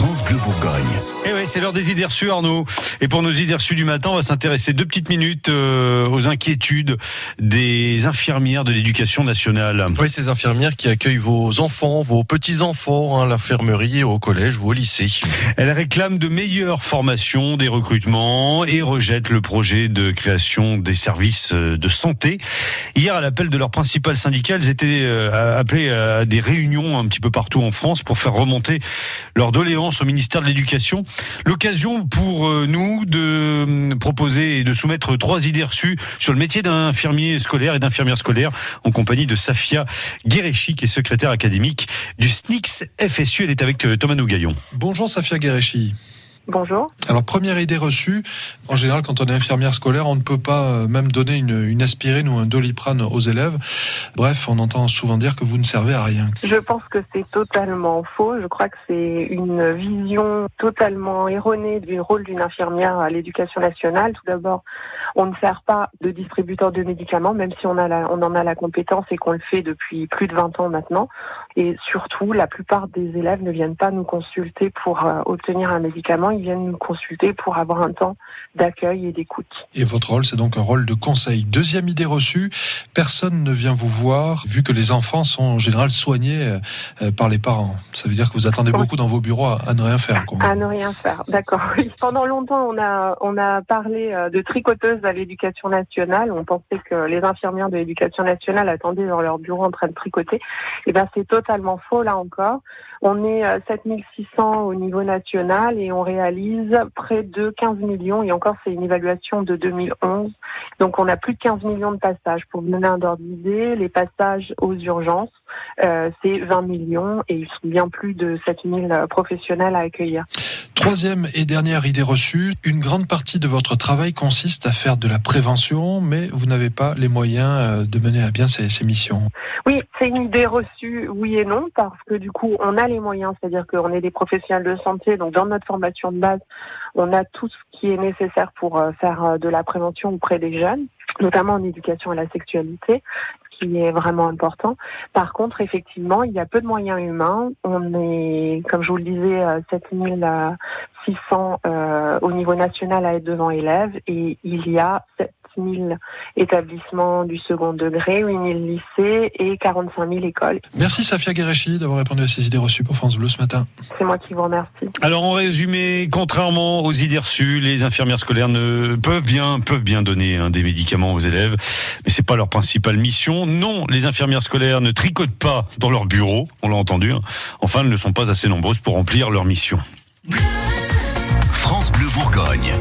France Bleu Bourgogne. Et eh oui, c'est l'heure des idées reçues, Arnaud. Et pour nos idées reçues du matin, on va s'intéresser deux petites minutes euh, aux inquiétudes des infirmières de l'éducation nationale. Oui, ces infirmières qui accueillent vos enfants, vos petits-enfants à l'infirmerie, au collège ou au lycée. Elles réclament de meilleures formations, des recrutements et rejettent le projet de création des services euh, de santé. Hier, à l'appel de leur principal syndicat, elles étaient euh, appelées à des réunions un petit peu partout en France pour faire remonter leur au ministère de l'Éducation. L'occasion pour euh, nous de hum, proposer et de soumettre trois idées reçues sur le métier d'infirmier scolaire et d'infirmière scolaire en compagnie de Safia Guéréchi, qui est secrétaire académique du SNICS FSU. Elle est avec euh, Thomas Nougaillon. Bonjour Safia Guéréchi. Bonjour. Alors, première idée reçue, en général, quand on est infirmière scolaire, on ne peut pas euh, même donner une, une aspirine ou un doliprane aux élèves. Bref, on entend souvent dire que vous ne servez à rien. Je pense que c'est totalement faux. Je crois que c'est une vision totalement erronée du rôle d'une infirmière à l'éducation nationale. Tout d'abord, on ne sert pas de distributeur de médicaments, même si on, a la, on en a la compétence et qu'on le fait depuis plus de 20 ans maintenant. Et surtout, la plupart des élèves ne viennent pas nous consulter pour euh, obtenir un médicament viennent nous consulter pour avoir un temps d'accueil et d'écoute. Et votre rôle, c'est donc un rôle de conseil. Deuxième idée reçue, personne ne vient vous voir vu que les enfants sont en général soignés euh, euh, par les parents. Ça veut dire que vous attendez beaucoup dans vos bureaux à, ne rien faire. Quoi. À ne rien faire, d'accord. Pendant longtemps, on a, on a parlé euh, de tricoteuses à l'éducation nationale. On pensait que les infirmières de l'éducation nationale attendaient dans leur bureau en train de tricoter. Et eh ben, c'est totalement faux là encore. On est 7600 au niveau national et on réalise près de 15 millions, et encore c'est une évaluation de 2011. Donc on a plus de 15 millions de passages. Pour vous donner un ordre d'idée, les passages aux urgences, euh, c'est 20 millions et ils sont bien plus de 7000 professionnels à accueillir. Troisième et dernière idée reçue, une grande partie de votre travail consiste à faire de la prévention, mais vous n'avez pas les moyens euh, de mener à bien ces, ces missions. Oui, c'est une idée reçue, oui et non, parce que du coup, on a les moyens, c'est-à-dire qu'on est des professionnels de santé, donc dans notre formation de base, on a tout ce qui est nécessaire pour euh, faire de la prévention auprès des jeunes notamment en éducation à la sexualité, qui est vraiment important. Par contre, effectivement, il y a peu de moyens humains. On est, comme je vous le disais, 7600 euh, au niveau national à être devant élèves et il y a 6 000 établissements du second degré, 8 000 lycées et 45 000 écoles. Merci Safia Guéréchi d'avoir répondu à ces idées reçues pour France Bleu ce matin. C'est moi qui vous remercie. Alors en résumé, contrairement aux idées reçues, les infirmières scolaires ne peuvent bien, peuvent bien donner hein, des médicaments aux élèves, mais c'est pas leur principale mission. Non, les infirmières scolaires ne tricotent pas dans leur bureau, on l'a entendu. Hein. Enfin, elles ne sont pas assez nombreuses pour remplir leur mission. France Bleu Bourgogne.